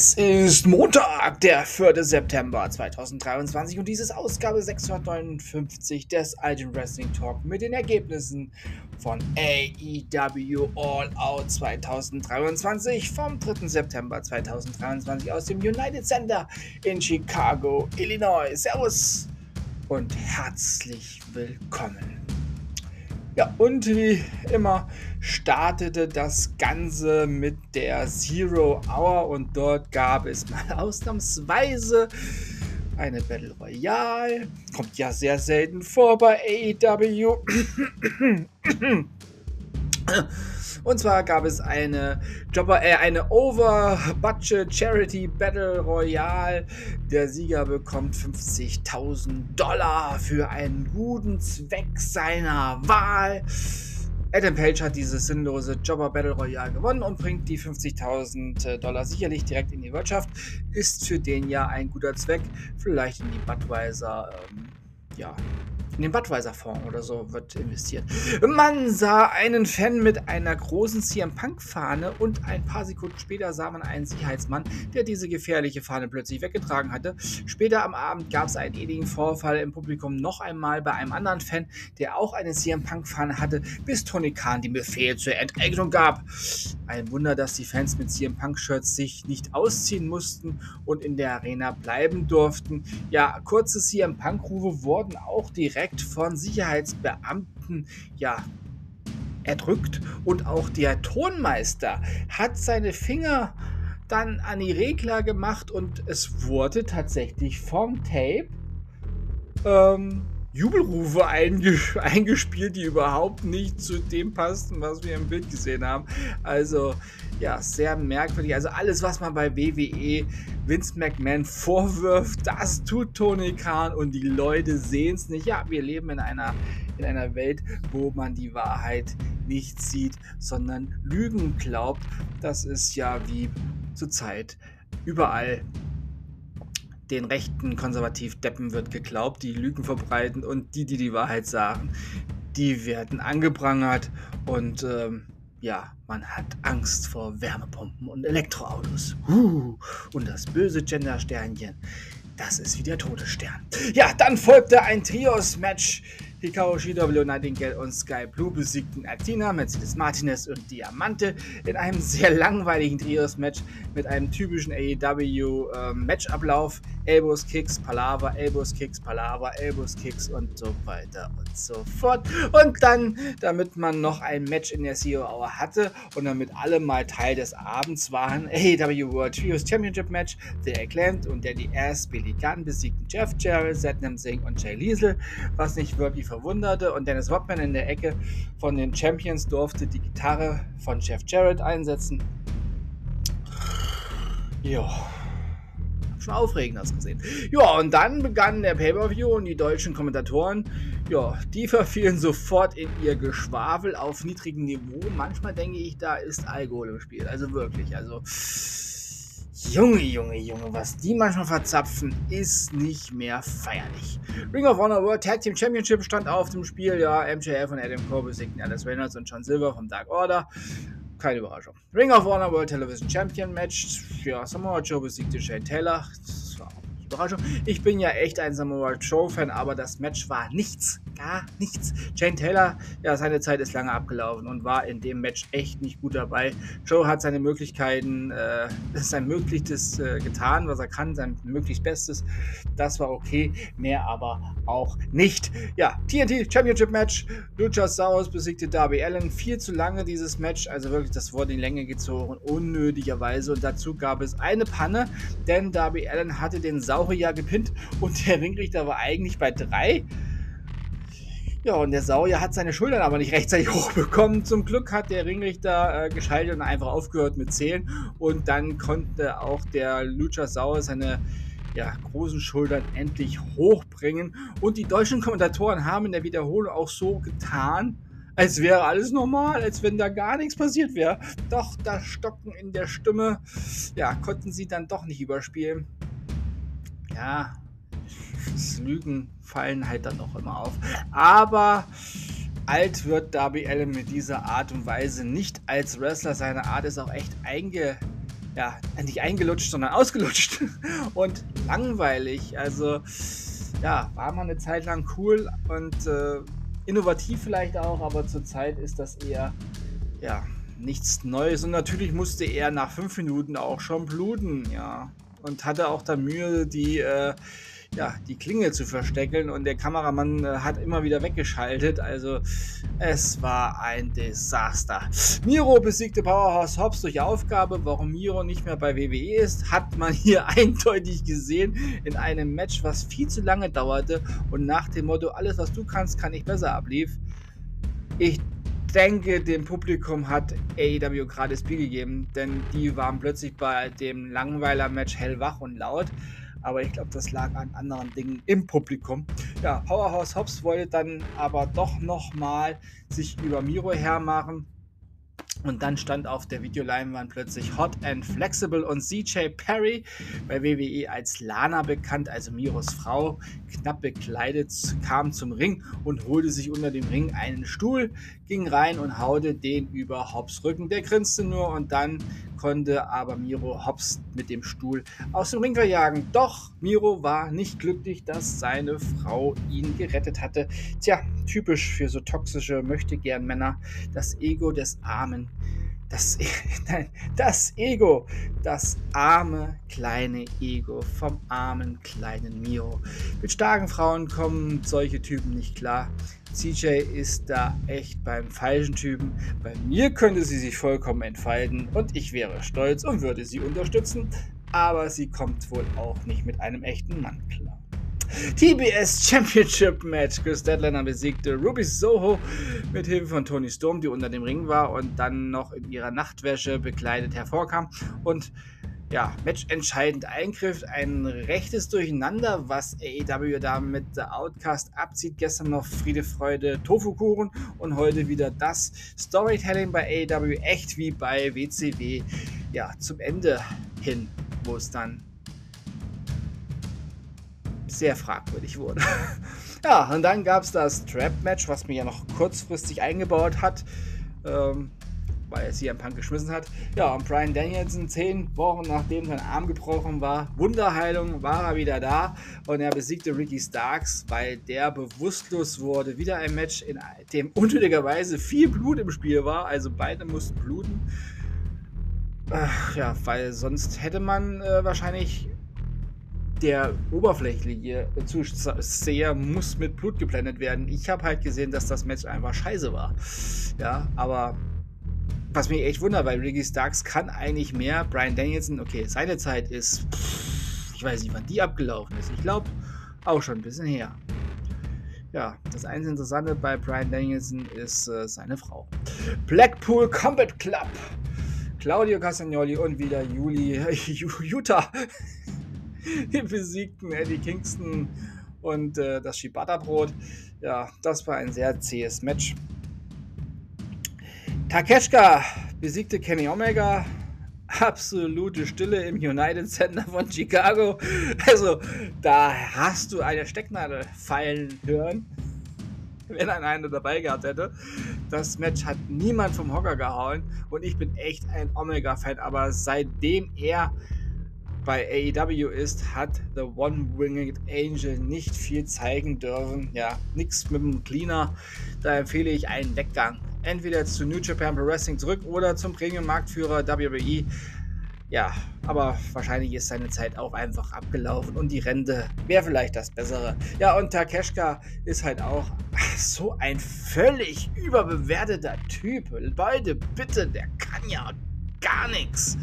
Es ist Montag, der 4. September 2023 und dies ist Ausgabe 659 des Alten Wrestling Talk mit den Ergebnissen von AEW All Out 2023 vom 3. September 2023 aus dem United Center in Chicago, Illinois. Servus und herzlich willkommen. Ja, und wie immer startete das Ganze mit der Zero Hour und dort gab es mal ausnahmsweise eine Battle Royale. Kommt ja sehr selten vor bei AEW. Und zwar gab es eine Jobber, äh, eine Over-Budget Charity Battle Royale. Der Sieger bekommt 50.000 Dollar für einen guten Zweck seiner Wahl. Adam Page hat diese sinnlose Jobber Battle Royale gewonnen und bringt die 50.000 Dollar sicherlich direkt in die Wirtschaft. Ist für den ja ein guter Zweck. Vielleicht in die Budweiser, ähm, ja, in den Budweiser-Fonds oder so wird investiert. Man sah einen Fan mit einer großen CM Punk-Fahne und ein paar Sekunden später sah man einen Sicherheitsmann, der diese gefährliche Fahne plötzlich weggetragen hatte. Später am Abend gab es einen ähnlichen Vorfall im Publikum noch einmal bei einem anderen Fan, der auch eine CM Punk-Fahne hatte, bis Tony Khan den Befehl zur Enteignung gab. Ein Wunder, dass die Fans mit CM Punk-Shirts sich nicht ausziehen mussten und in der Arena bleiben durften. Ja, kurze CM Punk-Rufe wurden auch direkt direkt von Sicherheitsbeamten ja erdrückt und auch der Tonmeister hat seine Finger dann an die Regler gemacht und es wurde tatsächlich vom Tape ähm, Jubelrufe eingespielt, die überhaupt nicht zu dem passten, was wir im Bild gesehen haben. Also ja, sehr merkwürdig. Also alles, was man bei WWE Vince McMahon vorwirft, das tut Tony Khan und die Leute sehen es nicht. Ja, wir leben in einer, in einer Welt, wo man die Wahrheit nicht sieht, sondern Lügen glaubt. Das ist ja wie zurzeit überall den rechten Konservativ-Deppen wird geglaubt, die Lügen verbreiten und die, die die Wahrheit sagen, die werden angeprangert und ähm, ja, man hat Angst vor Wärmepumpen und Elektroautos. Uh, und das böse Gender-Sternchen, das ist wie der Todesstern. Ja, dann folgte ein Trios-Match Hikaru Willow Nightingale und Sky Blue besiegten Athena, Mercedes Martinez und Diamante in einem sehr langweiligen Trios-Match mit einem typischen AEW-Matchablauf. Äh, Elbows Kicks, Palaver, Elbows Kicks, Palaver, Elbows Kicks und so weiter und so fort. Und dann, damit man noch ein Match in der CEO Hour hatte und damit alle mal Teil des Abends waren, AEW World Trios Championship Match, The Acclaimed und Danny Ass, Billy Gunn besiegten Jeff Jarrett, Satnam Singh und Jay Liesel, was nicht wirklich verwunderte und Dennis Rodman in der Ecke von den Champions durfte die Gitarre von Jeff Jarrett einsetzen. Ja. Schon aufregendes gesehen. Ja, und dann begann der Pay-Per-View und die deutschen Kommentatoren, ja, die verfielen sofort in ihr Geschwafel auf niedrigem Niveau. Manchmal denke ich, da ist Alkohol im Spiel. Also wirklich, also Junge, Junge, Junge, was die manchmal verzapfen, ist nicht mehr feierlich. Ring of Honor World Tag Team Championship stand auf dem Spiel. Ja, MJF und Adam Cole besiegten Alice Reynolds und John Silver vom Dark Order. Keine Überraschung. Ring of Honor World Television Champion Match. Ja, Samoa Joe besiegte Shane Taylor. Das war Überraschung. Ich bin ja echt ein Samoa Joe-Fan, aber das Match war nichts gar nichts. Shane Taylor, ja, seine Zeit ist lange abgelaufen und war in dem Match echt nicht gut dabei. Joe hat seine Möglichkeiten, äh, sein Möglichstes äh, getan, was er kann, sein möglichst Bestes. Das war okay, mehr aber auch nicht. Ja, TNT Championship Match. Luchasaurus besiegte Darby Allen. Viel zu lange dieses Match, also wirklich, das wurde in Länge gezogen, unnötigerweise. Und dazu gab es eine Panne, denn Darby Allen hatte den Saurier gepinnt und der Ringrichter war eigentlich bei drei. Ja, und der Saurier hat seine Schultern aber nicht rechtzeitig hochbekommen. Zum Glück hat der Ringrichter äh, geschaltet und einfach aufgehört mit Zählen. Und dann konnte auch der Luchasaurus seine ja, großen Schultern endlich hochbringen. Und die deutschen Kommentatoren haben in der Wiederholung auch so getan, als wäre alles normal, als wenn da gar nichts passiert wäre. Doch das Stocken in der Stimme, ja, konnten sie dann doch nicht überspielen. Ja, Lügen fallen halt dann auch immer auf. Aber alt wird Darby Allen mit dieser Art und Weise nicht als Wrestler. Seine Art ist auch echt einge ja, nicht eingelutscht, sondern ausgelutscht und langweilig. Also, ja, war mal eine Zeit lang cool und äh, innovativ vielleicht auch, aber zurzeit ist das eher, ja, nichts Neues. Und natürlich musste er nach fünf Minuten auch schon bluten, ja. Und hatte auch da Mühe, die, äh, ja, die Klinge zu verstecken und der Kameramann äh, hat immer wieder weggeschaltet. Also es war ein Desaster. Miro besiegte Powerhouse Hobbs durch Aufgabe. Warum Miro nicht mehr bei WWE ist, hat man hier eindeutig gesehen in einem Match, was viel zu lange dauerte und nach dem Motto, alles was du kannst, kann ich besser ablief. Ich denke, dem Publikum hat AEW gerade Spiel gegeben, denn die waren plötzlich bei dem Langweiler-Match hellwach und laut aber ich glaube, das lag an anderen Dingen im Publikum. Ja, Powerhouse Hobbs wollte dann aber doch nochmal sich über Miro hermachen. Und dann stand auf der Videoleinwand plötzlich Hot and Flexible und CJ Perry, bei WWE als Lana bekannt, also Miros Frau, knapp bekleidet, kam zum Ring und holte sich unter dem Ring einen Stuhl, ging rein und haute den über Hobbs Rücken. Der grinste nur und dann konnte aber Miro Hobbs mit dem Stuhl aus dem Ring verjagen. Doch Miro war nicht glücklich, dass seine Frau ihn gerettet hatte. Tja, typisch für so toxische Möchtegern-Männer. Das Ego des Armen. Das, nein, das Ego, das arme kleine Ego vom armen kleinen Miro. Mit starken Frauen kommen solche Typen nicht klar. CJ ist da echt beim falschen Typen. Bei mir könnte sie sich vollkommen entfalten und ich wäre stolz und würde sie unterstützen, aber sie kommt wohl auch nicht mit einem echten Mann klar. TBS Championship Match. Chris Deadlander besiegte Ruby Soho mit Hilfe von Tony Storm, die unter dem Ring war und dann noch in ihrer Nachtwäsche bekleidet hervorkam. Und ja, matchentscheidend Eingriff, ein rechtes Durcheinander, was AEW da mit The Outcast abzieht. Gestern noch Friede, Freude, Tofukuchen und heute wieder das Storytelling bei AEW, echt wie bei WCW. Ja, zum Ende hin, wo es dann sehr fragwürdig wurde. ja, und dann gab es das Trap-Match, was mir ja noch kurzfristig eingebaut hat. Ähm, weil er CM Punk geschmissen hat. Ja, und Brian Danielson, zehn Wochen nachdem sein Arm gebrochen war, Wunderheilung, war er wieder da und er besiegte Ricky Starks, weil der bewusstlos wurde. Wieder ein Match, in dem unnötigerweise viel Blut im Spiel war, also beide mussten bluten. Ach, ja, weil sonst hätte man äh, wahrscheinlich der oberflächliche Zuseher muss mit Blut geblendet werden. Ich habe halt gesehen, dass das Match einfach scheiße war. Ja, aber was mich echt wundert, weil Ricky Starks kann eigentlich mehr. Brian Danielson, okay, seine Zeit ist, ich weiß nicht, wann die abgelaufen ist. Ich glaube, auch schon ein bisschen her. Ja, das einzige Interessante bei Brian Danielson ist äh, seine Frau. Blackpool Combat Club. Claudio Castagnoli und wieder Juli, Utah. Die besiegten Eddie Kingston und äh, das Shibata-Brot. Ja, das war ein sehr zähes Match. Takeshka besiegte Kenny Omega. Absolute Stille im United Center von Chicago. Also, da hast du eine Stecknadel fallen hören, wenn ein einer dabei gehabt hätte. Das Match hat niemand vom Hocker gehauen und ich bin echt ein Omega-Fan, aber seitdem er bei AEW ist, hat The One-Winged Angel nicht viel zeigen dürfen. Ja, nichts mit dem Cleaner. Da empfehle ich einen Weggang entweder zu New Japan Pro Wrestling zurück oder zum Premium-Marktführer WWE. Ja, aber wahrscheinlich ist seine Zeit auch einfach abgelaufen und die Rente wäre vielleicht das Bessere. Ja, und Takeshka ist halt auch so ein völlig überbewerteter Typ. Leute, bitte, der kann ja gar nichts.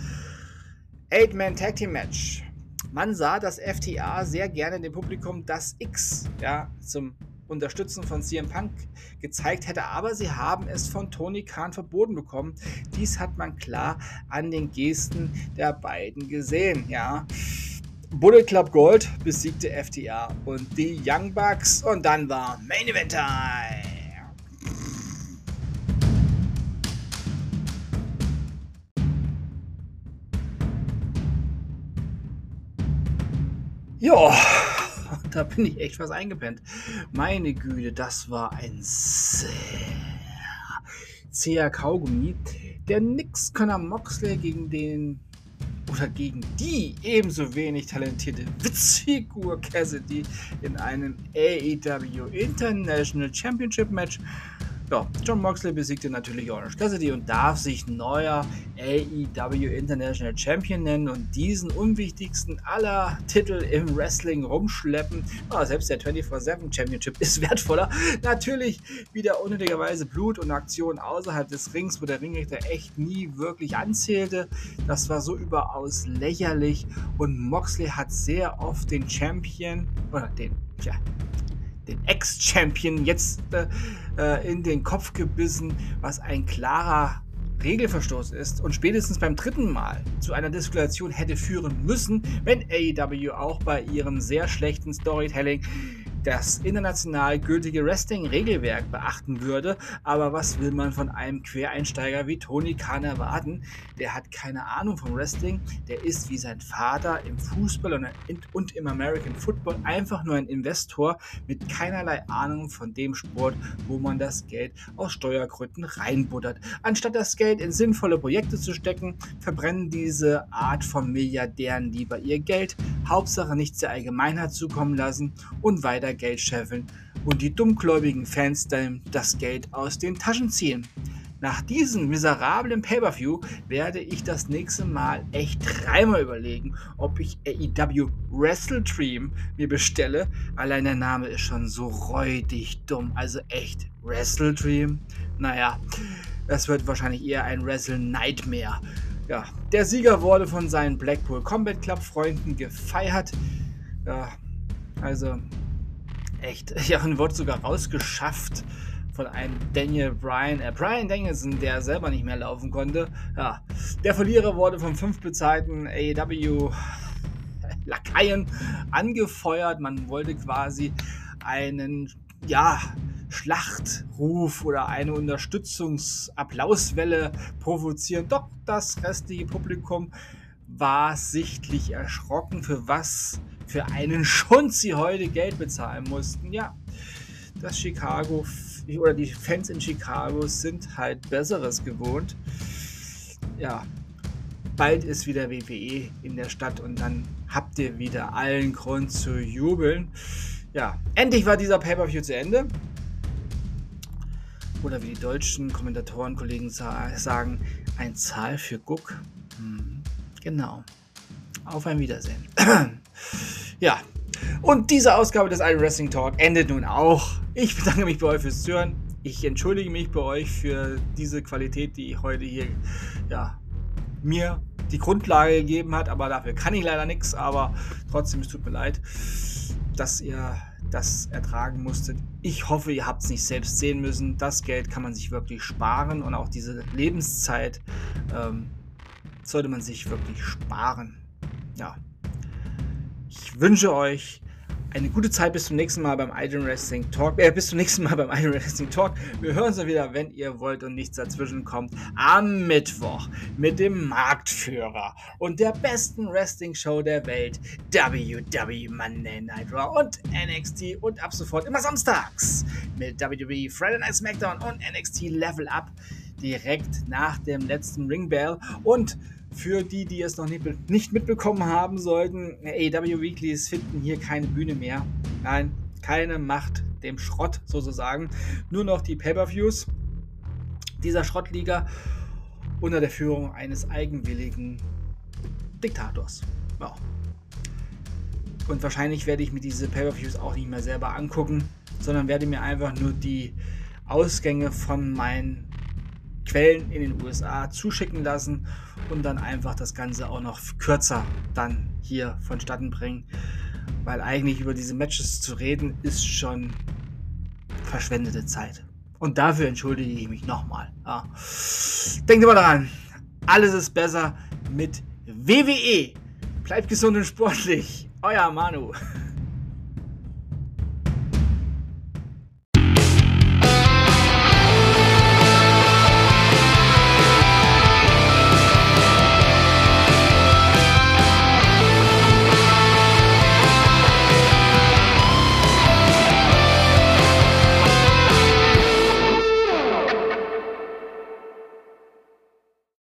Eight-Man Tag Team Match. Man sah das FTA sehr gerne dem Publikum das X ja, zum Unterstützen von CM Punk gezeigt hätte, aber sie haben es von Tony Khan verboten bekommen. Dies hat man klar an den Gesten der beiden gesehen, ja. Bullet Club Gold besiegte FTA und die Young Bucks und dann war Main Event Time. Ja, da bin ich echt was eingepennt. Meine Güte, das war ein sehr zäher Kaugummi. Der Nix Connor Moxley gegen den oder gegen die ebenso wenig talentierte Witzfigur Cassidy in einem AEW International Championship Match ja, John Moxley besiegte natürlich Orange Cassidy und darf sich neuer AEW International Champion nennen und diesen unwichtigsten aller Titel im Wrestling rumschleppen. Oh, selbst der 24-7 Championship ist wertvoller. Natürlich wieder unnötigerweise Blut und Aktion außerhalb des Rings, wo der Ringrichter echt nie wirklich anzählte. Das war so überaus lächerlich und Moxley hat sehr oft den Champion oder den, tja, den Ex-Champion jetzt äh, in den Kopf gebissen, was ein klarer Regelverstoß ist und spätestens beim dritten Mal zu einer Disqualifikation hätte führen müssen, wenn AEW auch bei ihrem sehr schlechten Storytelling das international gültige Wrestling-Regelwerk beachten würde. Aber was will man von einem Quereinsteiger wie Tony Khan erwarten? Der hat keine Ahnung vom Wrestling. Der ist wie sein Vater im Fußball und im American Football einfach nur ein Investor mit keinerlei Ahnung von dem Sport, wo man das Geld aus Steuergründen reinbuddert. Anstatt das Geld in sinnvolle Projekte zu stecken, verbrennen diese Art von Milliardären lieber ihr Geld. Hauptsache nichts der Allgemeinheit zukommen lassen und weiter Geld scheffeln und die dummgläubigen Fans dann das Geld aus den Taschen ziehen. Nach diesem miserablen Pay-Per-View werde ich das nächste Mal echt dreimal überlegen, ob ich AEW Wrestle Dream mir bestelle. Allein der Name ist schon so räudig dumm. Also echt Wrestle Dream? Naja, das wird wahrscheinlich eher ein Wrestle Nightmare. Ja, der Sieger wurde von seinen Blackpool Combat Club Freunden gefeiert. Ja, also Echt. Ja, und wurde sogar rausgeschafft von einem Daniel Bryan, äh, Brian Danielson, der selber nicht mehr laufen konnte. Ja, der Verlierer wurde von fünf bezahlten AEW Lakaien angefeuert. Man wollte quasi einen, ja, Schlachtruf oder eine Unterstützungsapplauswelle provozieren. Doch das restliche Publikum war sichtlich erschrocken, für was für einen Schund sie heute Geld bezahlen mussten. Ja, das Chicago oder die Fans in Chicago sind halt Besseres gewohnt. Ja, bald ist wieder WWE in der Stadt und dann habt ihr wieder allen Grund zu jubeln. Ja, endlich war dieser Pay-Per-View zu Ende. Oder wie die deutschen Kommentatorenkollegen sagen, ein Zahl für Guck. Hm, genau. Auf ein Wiedersehen. Ja, und diese Ausgabe des Iron Wrestling Talk endet nun auch. Ich bedanke mich bei euch fürs Zuhören. Ich entschuldige mich bei euch für diese Qualität, die heute hier ja, mir die Grundlage gegeben hat, aber dafür kann ich leider nichts. Aber trotzdem, es tut mir leid, dass ihr das ertragen musstet. Ich hoffe, ihr habt es nicht selbst sehen müssen. Das Geld kann man sich wirklich sparen und auch diese Lebenszeit ähm, sollte man sich wirklich sparen. Ja, ich wünsche euch eine gute Zeit bis zum nächsten Mal beim Iron Wrestling Talk. Äh, bis zum nächsten Mal beim Iron Wrestling Talk. Wir hören uns dann wieder, wenn ihr wollt und nichts dazwischen kommt, am Mittwoch mit dem Marktführer und der besten Wrestling Show der Welt, WWE Monday Night Raw und NXT und ab sofort immer samstags mit WWE Friday Night SmackDown und NXT Level Up direkt nach dem letzten Ring Bell und für die, die es noch nicht, mitbekommen haben sollten, AW Weeklies finden hier keine Bühne mehr. Nein, keine Macht dem Schrott sozusagen. Nur noch die Pay-Per-Views dieser Schrottliga unter der Führung eines eigenwilligen Diktators. Ja. Und wahrscheinlich werde ich mir diese Pay-Per-Views auch nicht mehr selber angucken, sondern werde mir einfach nur die Ausgänge von meinen Quellen in den USA zuschicken lassen und dann einfach das Ganze auch noch kürzer dann hier vonstatten bringen. Weil eigentlich über diese Matches zu reden, ist schon verschwendete Zeit. Und dafür entschuldige ich mich nochmal. Ja. Denkt immer daran, alles ist besser mit WWE. Bleibt gesund und sportlich. Euer Manu.